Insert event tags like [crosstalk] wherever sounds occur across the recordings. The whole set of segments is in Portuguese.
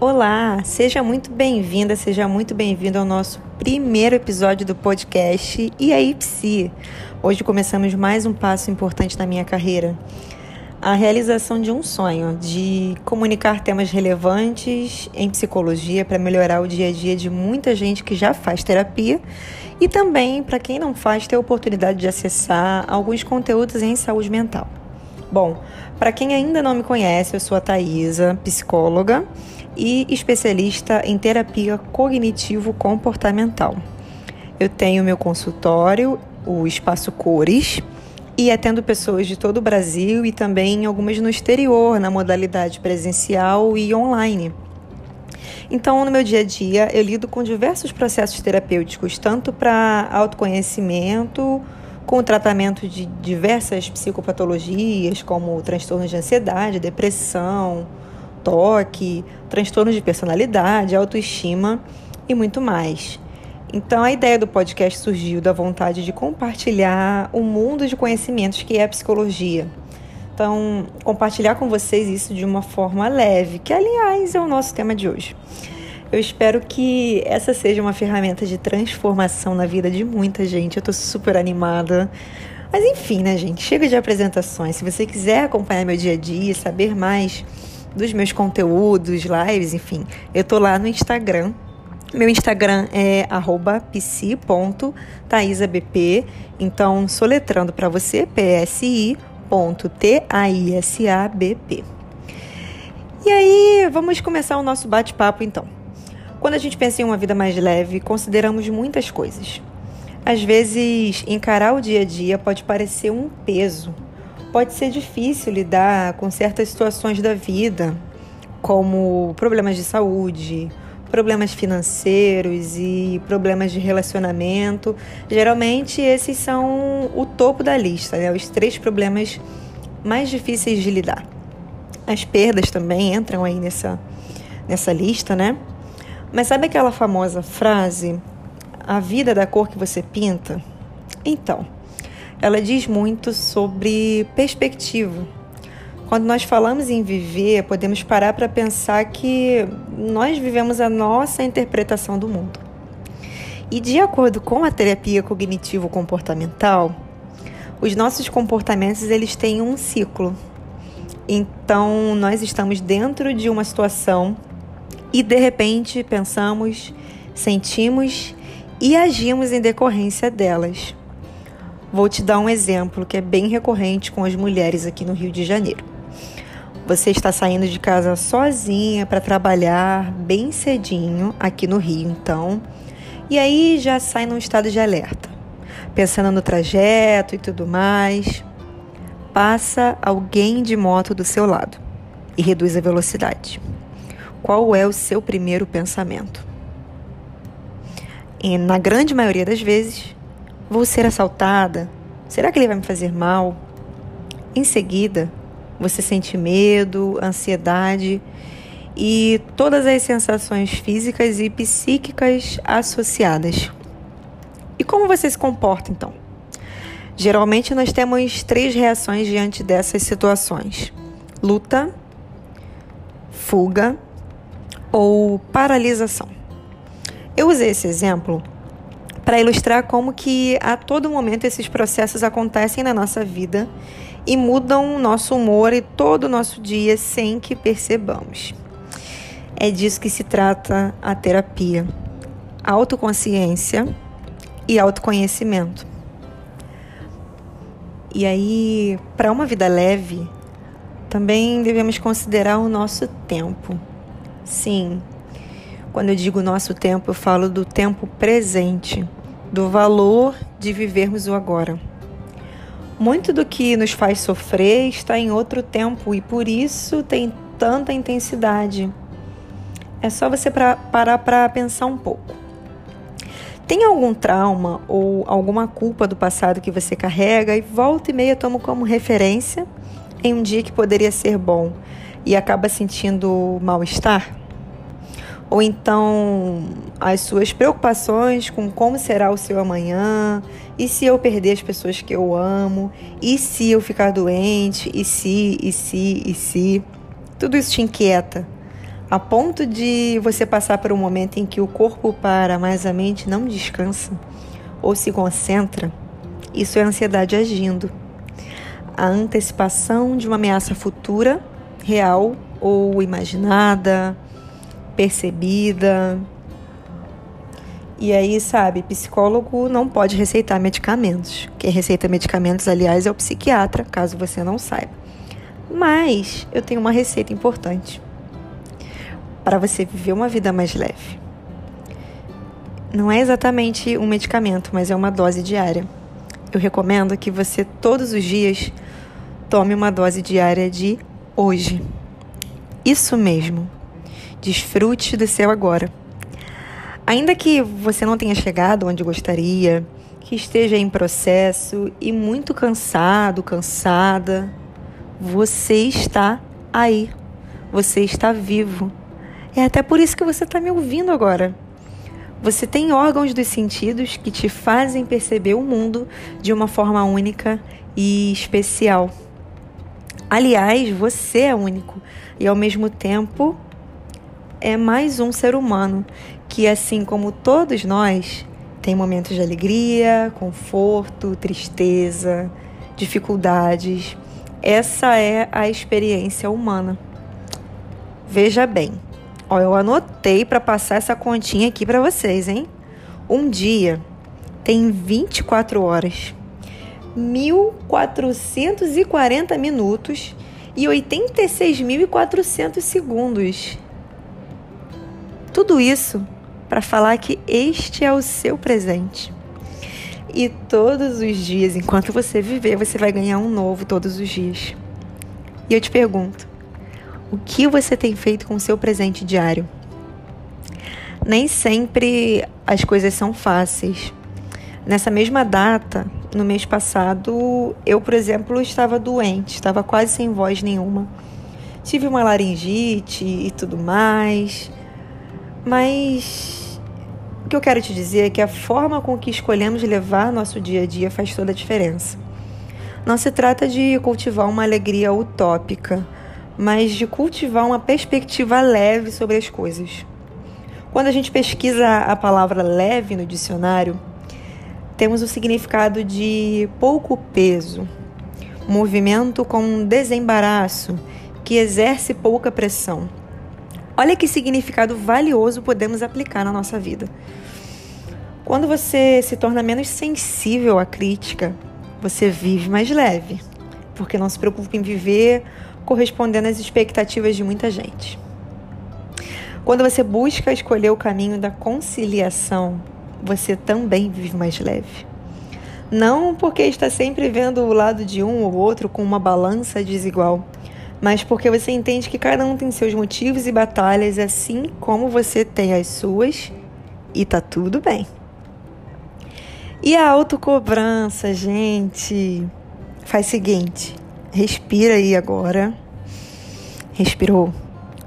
Olá, seja muito bem-vinda, seja muito bem-vindo ao nosso primeiro episódio do podcast E aí, Psi? Hoje começamos mais um passo importante na minha carreira. A realização de um sonho, de comunicar temas relevantes em psicologia para melhorar o dia a dia de muita gente que já faz terapia e também para quem não faz ter a oportunidade de acessar alguns conteúdos em saúde mental. Bom, para quem ainda não me conhece, eu sou a Thaisa, psicóloga e especialista em terapia cognitivo-comportamental. Eu tenho meu consultório, o Espaço Cores, e atendo pessoas de todo o Brasil e também algumas no exterior, na modalidade presencial e online. Então, no meu dia a dia, eu lido com diversos processos terapêuticos, tanto para autoconhecimento, com o tratamento de diversas psicopatologias, como transtornos de ansiedade, depressão, toque, transtornos de personalidade, autoestima e muito mais. Então, a ideia do podcast surgiu da vontade de compartilhar o mundo de conhecimentos que é a psicologia. Então, compartilhar com vocês isso de uma forma leve, que, aliás, é o nosso tema de hoje. Eu espero que essa seja uma ferramenta de transformação na vida de muita gente. Eu estou super animada. Mas enfim, né, gente? Chega de apresentações. Se você quiser acompanhar meu dia a dia, saber mais dos meus conteúdos, lives, enfim, eu tô lá no Instagram. Meu Instagram é psi.taisabp. Então, soletrando para você, psi.taisabp. E aí, vamos começar o nosso bate-papo então. Quando a gente pensa em uma vida mais leve, consideramos muitas coisas. Às vezes, encarar o dia a dia pode parecer um peso, pode ser difícil lidar com certas situações da vida, como problemas de saúde, problemas financeiros e problemas de relacionamento. Geralmente, esses são o topo da lista, né? os três problemas mais difíceis de lidar. As perdas também entram aí nessa, nessa lista, né? Mas sabe aquela famosa frase, a vida da cor que você pinta? Então, ela diz muito sobre perspectiva. Quando nós falamos em viver, podemos parar para pensar que nós vivemos a nossa interpretação do mundo. E de acordo com a terapia cognitivo-comportamental, os nossos comportamentos eles têm um ciclo. Então, nós estamos dentro de uma situação e de repente pensamos, sentimos e agimos em decorrência delas. Vou te dar um exemplo que é bem recorrente com as mulheres aqui no Rio de Janeiro. Você está saindo de casa sozinha para trabalhar bem cedinho aqui no Rio, então, e aí já sai num estado de alerta, pensando no trajeto e tudo mais. Passa alguém de moto do seu lado e reduz a velocidade. Qual é o seu primeiro pensamento? E na grande maioria das vezes, Vou ser assaltada? Será que ele vai me fazer mal? Em seguida, você sente medo, ansiedade e todas as sensações físicas e psíquicas associadas. E como você se comporta então? Geralmente nós temos três reações diante dessas situações: luta, fuga ou paralisação. Eu usei esse exemplo para ilustrar como que a todo momento esses processos acontecem na nossa vida e mudam o nosso humor e todo o nosso dia sem que percebamos. É disso que se trata a terapia: autoconsciência e autoconhecimento. E aí, para uma vida leve, também devemos considerar o nosso tempo. Sim, quando eu digo nosso tempo, eu falo do tempo presente do valor de vivermos o agora. Muito do que nos faz sofrer está em outro tempo e por isso tem tanta intensidade. É só você pra, parar para pensar um pouco. Tem algum trauma ou alguma culpa do passado que você carrega e volta e meia toma como referência em um dia que poderia ser bom e acaba sentindo mal-estar? Ou então as suas preocupações com como será o seu amanhã, e se eu perder as pessoas que eu amo, e se eu ficar doente, e se, e se, e se. Tudo isso te inquieta. a ponto de você passar por um momento em que o corpo para, mas a mente não descansa ou se concentra, isso é ansiedade agindo. A antecipação de uma ameaça futura, real ou imaginada, percebida. E aí, sabe, psicólogo não pode receitar medicamentos. Quem receita medicamentos, aliás, é o psiquiatra, caso você não saiba. Mas eu tenho uma receita importante para você viver uma vida mais leve. Não é exatamente um medicamento, mas é uma dose diária. Eu recomendo que você todos os dias tome uma dose diária de hoje. Isso mesmo. Desfrute do seu agora. Ainda que você não tenha chegado onde gostaria, que esteja em processo e muito cansado, cansada, você está aí. Você está vivo. É até por isso que você está me ouvindo agora. Você tem órgãos dos sentidos que te fazem perceber o mundo de uma forma única e especial. Aliás, você é único e ao mesmo tempo é mais um ser humano que, assim como todos nós, tem momentos de alegria, conforto, tristeza, dificuldades. Essa é a experiência humana. Veja bem. Ó, eu anotei para passar essa continha aqui para vocês, hein? Um dia tem 24 horas, 1440 minutos e 86.400 segundos. Tudo isso para falar que este é o seu presente. E todos os dias, enquanto você viver, você vai ganhar um novo todos os dias. E eu te pergunto: o que você tem feito com o seu presente diário? Nem sempre as coisas são fáceis. Nessa mesma data, no mês passado, eu, por exemplo, estava doente, estava quase sem voz nenhuma. Tive uma laringite e tudo mais. Mas o que eu quero te dizer é que a forma com que escolhemos levar nosso dia a dia faz toda a diferença. Não se trata de cultivar uma alegria utópica mas de cultivar uma perspectiva leve sobre as coisas. Quando a gente pesquisa a palavra leve no dicionário, temos o significado de pouco peso, movimento com desembaraço, que exerce pouca pressão. Olha que significado valioso podemos aplicar na nossa vida. Quando você se torna menos sensível à crítica, você vive mais leve, porque não se preocupa em viver correspondendo às expectativas de muita gente. Quando você busca escolher o caminho da conciliação, você também vive mais leve. Não porque está sempre vendo o lado de um ou outro com uma balança desigual, mas porque você entende que cada um tem seus motivos e batalhas, assim como você tem as suas, e tá tudo bem. E a autocobrança, gente? Faz o seguinte: Respira aí agora. Respirou.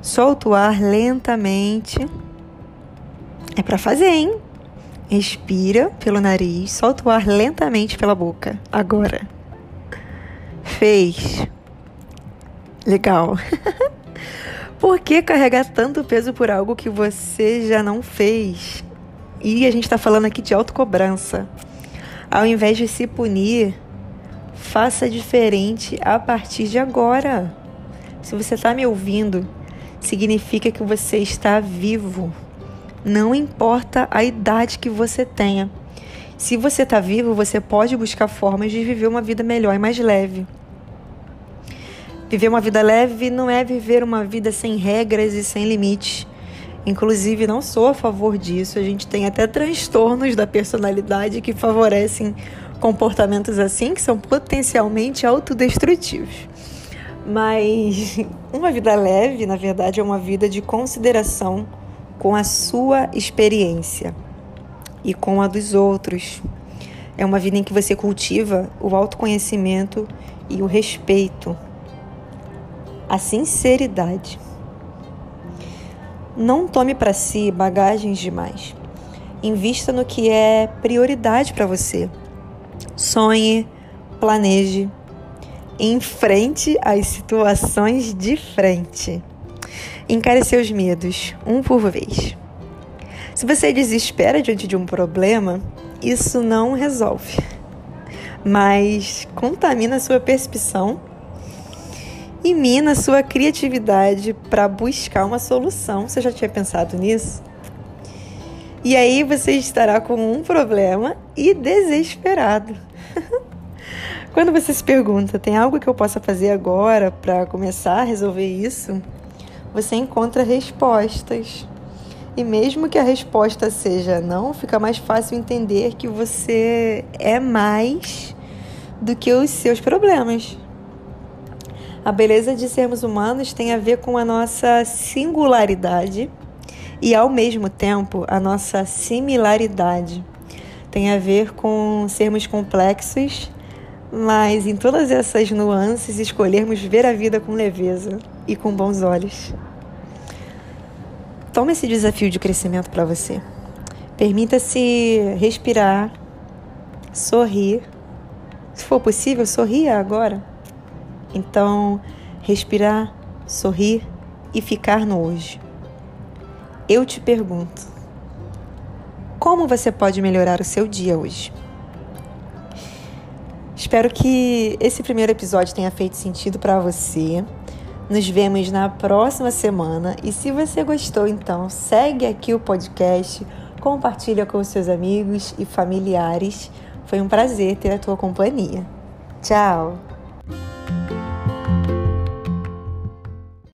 Solta o ar lentamente. É para fazer, hein? Respira pelo nariz, solta o ar lentamente pela boca. Agora. Fez. Legal. [laughs] por que carregar tanto peso por algo que você já não fez? E a gente está falando aqui de autocobrança. Ao invés de se punir, Faça diferente a partir de agora. Se você está me ouvindo, significa que você está vivo. Não importa a idade que você tenha. Se você está vivo, você pode buscar formas de viver uma vida melhor e mais leve. Viver uma vida leve não é viver uma vida sem regras e sem limites. Inclusive, não sou a favor disso. A gente tem até transtornos da personalidade que favorecem comportamentos assim que são potencialmente autodestrutivos. Mas [laughs] uma vida leve, na verdade, é uma vida de consideração com a sua experiência e com a dos outros. É uma vida em que você cultiva o autoconhecimento e o respeito, a sinceridade. Não tome para si bagagens demais. Invista no que é prioridade para você sonhe, planeje, enfrente as situações de frente. Encare seus medos, um por vez. Se você desespera diante de um problema, isso não resolve, mas contamina sua percepção e mina sua criatividade para buscar uma solução. Você já tinha pensado nisso? E aí você estará com um problema e desesperado. [laughs] Quando você se pergunta, tem algo que eu possa fazer agora para começar a resolver isso? Você encontra respostas. E mesmo que a resposta seja não, fica mais fácil entender que você é mais do que os seus problemas. A beleza de sermos humanos tem a ver com a nossa singularidade e, ao mesmo tempo, a nossa similaridade. Tem a ver com sermos complexos, mas em todas essas nuances escolhermos ver a vida com leveza e com bons olhos. Tome esse desafio de crescimento para você. Permita-se respirar, sorrir. Se for possível, sorria agora. Então, respirar, sorrir e ficar no hoje. Eu te pergunto: como você pode melhorar o seu dia hoje? Espero que esse primeiro episódio tenha feito sentido para você. Nos vemos na próxima semana e se você gostou, então segue aqui o podcast, compartilha com seus amigos e familiares. Foi um prazer ter a tua companhia. Tchau.